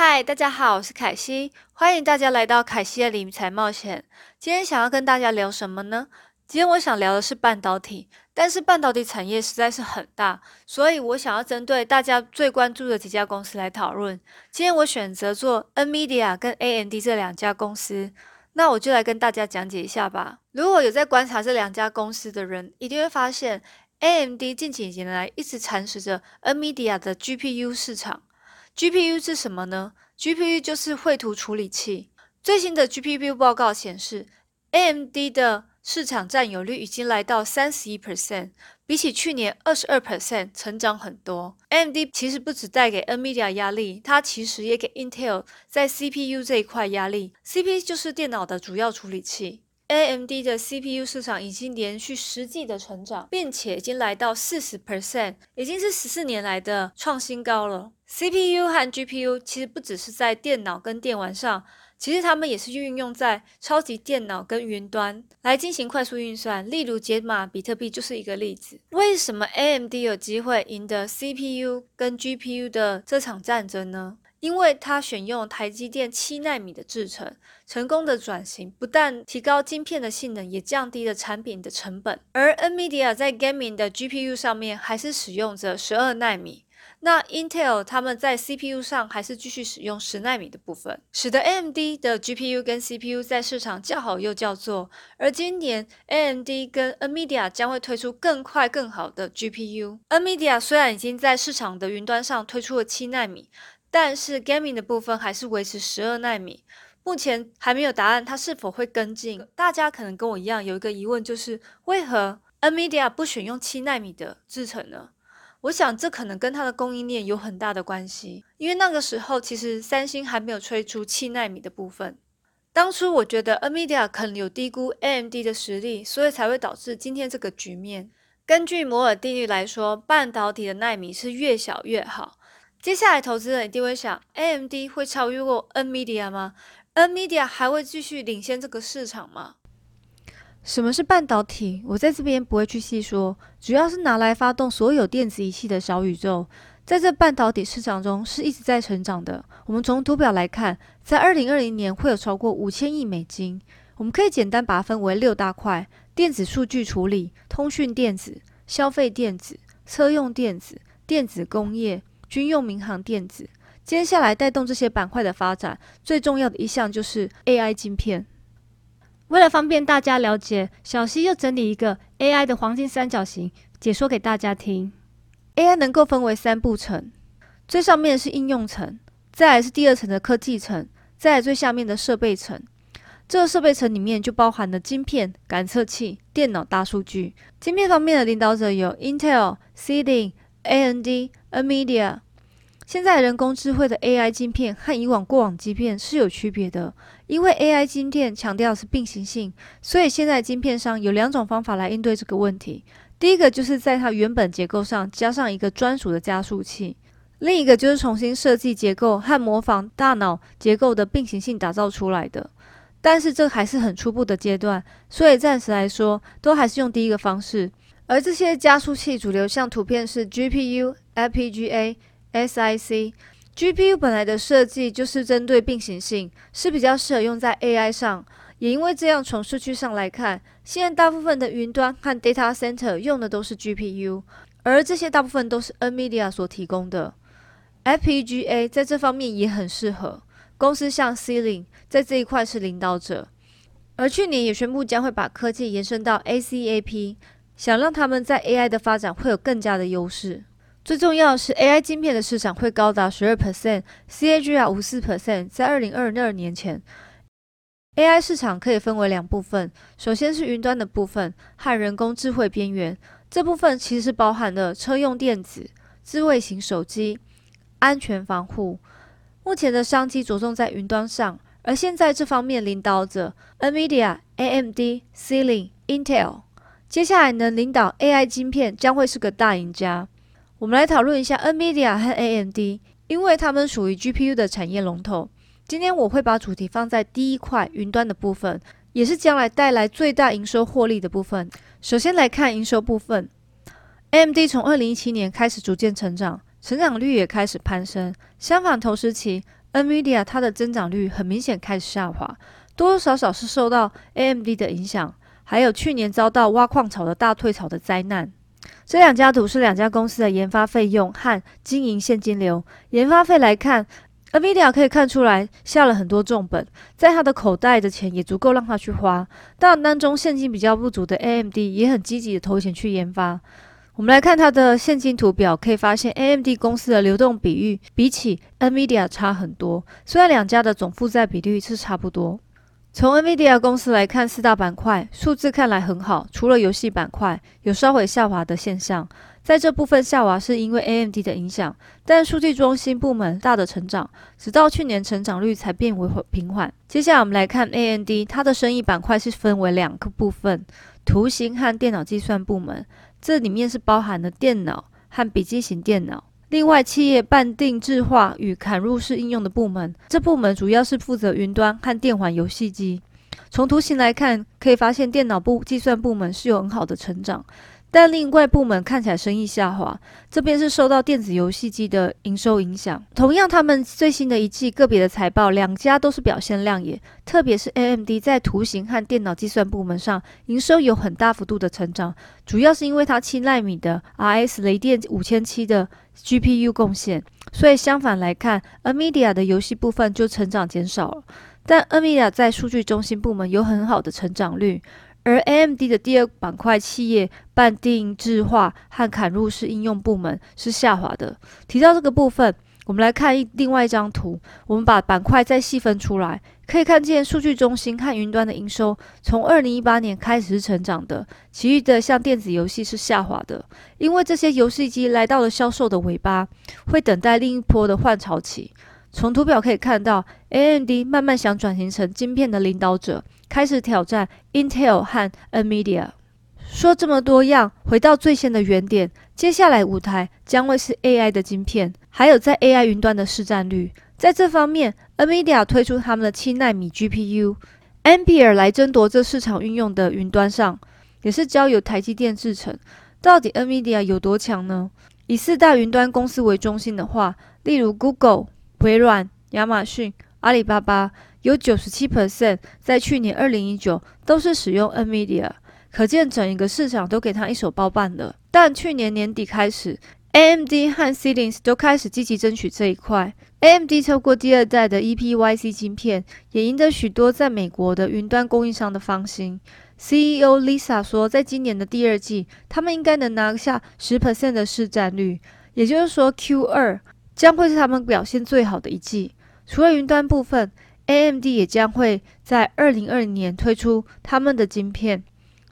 嗨，大家好，我是凯西，欢迎大家来到凯西的理财冒险。今天想要跟大家聊什么呢？今天我想聊的是半导体，但是半导体产业实在是很大，所以我想要针对大家最关注的几家公司来讨论。今天我选择做 NVIDIA 跟 AMD 这两家公司，那我就来跟大家讲解一下吧。如果有在观察这两家公司的人，一定会发现 AMD 近几年来一直蚕食着 NVIDIA 的 GPU 市场。GPU 是什么呢？GPU 就是绘图处理器。最新的 GPU 报告显示，AMD 的市场占有率已经来到三十一 percent，比起去年二十二 percent 成长很多。AMD 其实不只带给 NVIDIA 压力，它其实也给 Intel 在 CPU 这一块压力。CPU 就是电脑的主要处理器。AMD 的 CPU 市场已经连续十季的成长，并且已经来到四十 percent，已经是十四年来的创新高了。CPU 和 GPU 其实不只是在电脑跟电玩上，其实它们也是运用在超级电脑跟云端来进行快速运算。例如解码比特币就是一个例子。为什么 AMD 有机会赢得 CPU 跟 GPU 的这场战争呢？因为它选用台积电七纳米的制程，成功的转型不但提高晶片的性能，也降低了产品的成本。而 NVIDIA 在 Gaming 的 GPU 上面还是使用着十二纳米，那 Intel 他们在 CPU 上还是继续使用十纳米的部分，使得 AMD 的 GPU 跟 CPU 在市场较好又叫做。而今年 AMD 跟 NVIDIA 将会推出更快更好的 GPU。NVIDIA 虽然已经在市场的云端上推出了七纳米。但是 gaming 的部分还是维持十二纳米，目前还没有答案，它是否会跟进？大家可能跟我一样有一个疑问，就是为何 Nvidia 不选用七纳米的制程呢？我想这可能跟它的供应链有很大的关系，因为那个时候其实三星还没有推出七纳米的部分。当初我觉得 Nvidia 可能有低估 AMD 的实力，所以才会导致今天这个局面。根据摩尔定律来说，半导体的纳米是越小越好。接下来，投资人一定会想：AMD 会超越过 NVIDIA 吗？NVIDIA 还会继续领先这个市场吗？什么是半导体？我在这边不会去细说，主要是拿来发动所有电子仪器的小宇宙，在这半导体市场中是一直在成长的。我们从图表来看，在二零二零年会有超过五千亿美金。我们可以简单把它分为六大块：电子数据处理、通讯电子、消费电子、车用电子、电子工业。军用民航电子，接下来带动这些板块的发展，最重要的一项就是 AI 晶片。为了方便大家了解，小溪又整理一个 AI 的黄金三角形，解说给大家听。AI 能够分为三步层，最上面是应用层，再来是第二层的科技层，再来最下面的设备层。这个设备层里面就包含了晶片、感测器、电脑、大数据。晶片方面的领导者有 Intel、c d i AMD、NVIDIA。现在人工智慧的 AI 晶片和以往过往晶片是有区别的，因为 AI 晶片强调是并行性，所以现在晶片上有两种方法来应对这个问题。第一个就是在它原本结构上加上一个专属的加速器，另一个就是重新设计结构和模仿大脑结构的并行性打造出来的。但是这还是很初步的阶段，所以暂时来说都还是用第一个方式。而这些加速器主流像图片是 GPU、FPGA。SIC GPU 本来的设计就是针对并行性，是比较适合用在 AI 上。也因为这样，从数据上来看，现在大部分的云端和 data center 用的都是 GPU，而这些大部分都是 NVIDIA 所提供的。FPGA 在这方面也很适合，公司像 c e l i n g 在这一块是领导者，而去年也宣布将会把科技延伸到 ACAP，想让他们在 AI 的发展会有更加的优势。最重要的是，AI 晶片的市场会高达十二 percent，CAGR 五四 percent。在二零二二年前，AI 市场可以分为两部分，首先是云端的部分和人工智慧边缘。这部分其实包含了车用电子、智慧型手机、安全防护。目前的商机着重在云端上，而现在这方面领导者 NVIDIA、AMD、c e l i n Intel，接下来能领导 AI 晶片将会是个大赢家。我们来讨论一下 NVIDIA 和 AMD，因为它们属于 GPU 的产业龙头。今天我会把主题放在第一块云端的部分，也是将来带来最大营收获利的部分。首先来看营收部分，AMD 从二零一七年开始逐渐成长，成长率也开始攀升。相反，同时期，NVIDIA 它的增长率很明显开始下滑，多多少少是受到 AMD 的影响，还有去年遭到挖矿潮的大退潮的灾难。这两家图是两家公司的研发费用和经营现金流。研发费来看，NVIDIA 可以看出来下了很多重本，在他的口袋的钱也足够让他去花。但当中现金比较不足的 AMD 也很积极的投钱去研发。我们来看它的现金图表，可以发现 AMD 公司的流动比率比起 NVIDIA 差很多。虽然两家的总负债比率是差不多。从 NVIDIA 公司来看，四大板块数字看来很好，除了游戏板块有稍微下滑的现象，在这部分下滑是因为 AMD 的影响，但数据中心部门大的成长，直到去年成长率才变为平缓。接下来我们来看 AMD，它的生意板块是分为两个部分：图形和电脑计算部门，这里面是包含了电脑和笔记型电脑。另外，企业半定制化与砍入式应用的部门，这部门主要是负责云端和电玩游戏机。从图形来看，可以发现电脑部计算部门是有很好的成长。但另外部门看起来生意下滑，这边是受到电子游戏机的营收影响。同样，他们最新的一季个别的财报，两家都是表现亮眼，特别是 AMD 在图形和电脑计算部门上营收有很大幅度的成长，主要是因为它七纳米的 RS 雷电五千七的 GPU 贡献。所以相反来看，NVIDIA 的游戏部分就成长减少了，但 NVIDIA 在数据中心部门有很好的成长率。而 AMD 的第二板块企业半定制化和砍入式应用部门是下滑的。提到这个部分，我们来看一另外一张图。我们把板块再细分出来，可以看见数据中心和云端的营收从二零一八年开始是成长的，其余的像电子游戏是下滑的。因为这些游戏机来到了销售的尾巴，会等待另一波的换潮期。从图表可以看到，AMD 慢慢想转型成晶片的领导者。开始挑战 Intel 和 Nvidia。说这么多样，回到最先的原点，接下来舞台将会是 AI 的晶片，还有在 AI 云端的市占率。在这方面，Nvidia 推出他们的七纳米 GPU，Ampere 来争夺这市场运用的云端上，也是交由台积电制成。到底 Nvidia 有多强呢？以四大云端公司为中心的话，例如 Google、微软、亚马逊、阿里巴巴。有九十七 percent 在去年二零一九都是使用 NVIDIA，可见整一个市场都给他一手包办了。但去年年底开始，AMD 和 c i l i n s 都开始积极争取这一块。AMD 透过第二代的 EPYC 晶片，也赢得许多在美国的云端供应商的芳心。CEO Lisa 说，在今年的第二季，他们应该能拿下十 percent 的市占率，也就是说 Q 二将会是他们表现最好的一季。除了云端部分。AMD 也将会在二零二零年推出他们的晶片，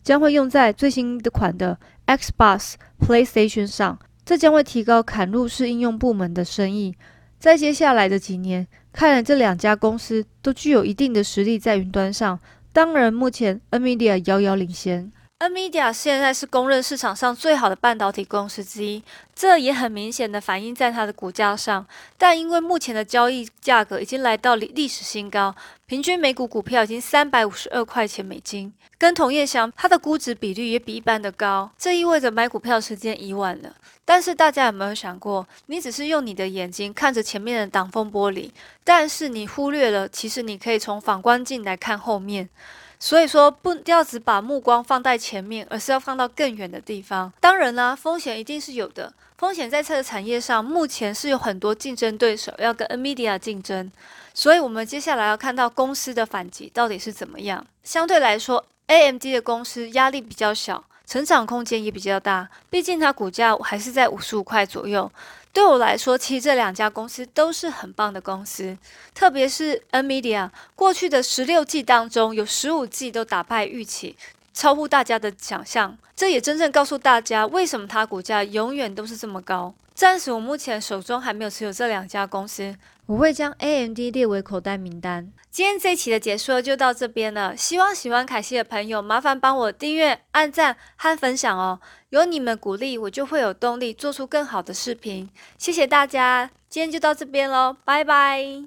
将会用在最新的款的 Xbox、PlayStation 上，这将会提高砍入式应用部门的生意。在接下来的几年，看来这两家公司都具有一定的实力在云端上。当然，目前 NVIDIA 遥遥领先。NVIDIA 现在是公认市场上最好的半导体公司之一，这也很明显的反映在它的股价上。但因为目前的交易价格已经来到历历史新高，平均每股股票已经三百五十二块钱美金，跟同业相比，它的估值比率也比一般的高。这意味着买股票时间已晚了。但是大家有没有想过，你只是用你的眼睛看着前面的挡风玻璃，但是你忽略了，其实你可以从反光镜来看后面。所以说，不要只把目光放在前面，而是要放到更远的地方。当然啦，风险一定是有的。风险在这个产业上，目前是有很多竞争对手要跟 NVIDIA 竞争。所以，我们接下来要看到公司的反击到底是怎么样。相对来说，AMD 的公司压力比较小，成长空间也比较大。毕竟它股价还是在五十五块左右。对我来说，其实这两家公司都是很棒的公司，特别是 NVIDIA，过去的十六季当中，有十五季都打败预期，超乎大家的想象。这也真正告诉大家，为什么它股价永远都是这么高。暂时我目前手中还没有持有这两家公司，我会将 AMD 列为口袋名单。今天这一期的解说就到这边了，希望喜欢凯西的朋友麻烦帮我订阅、按赞和分享哦，有你们鼓励，我就会有动力做出更好的视频。谢谢大家，今天就到这边喽，拜拜。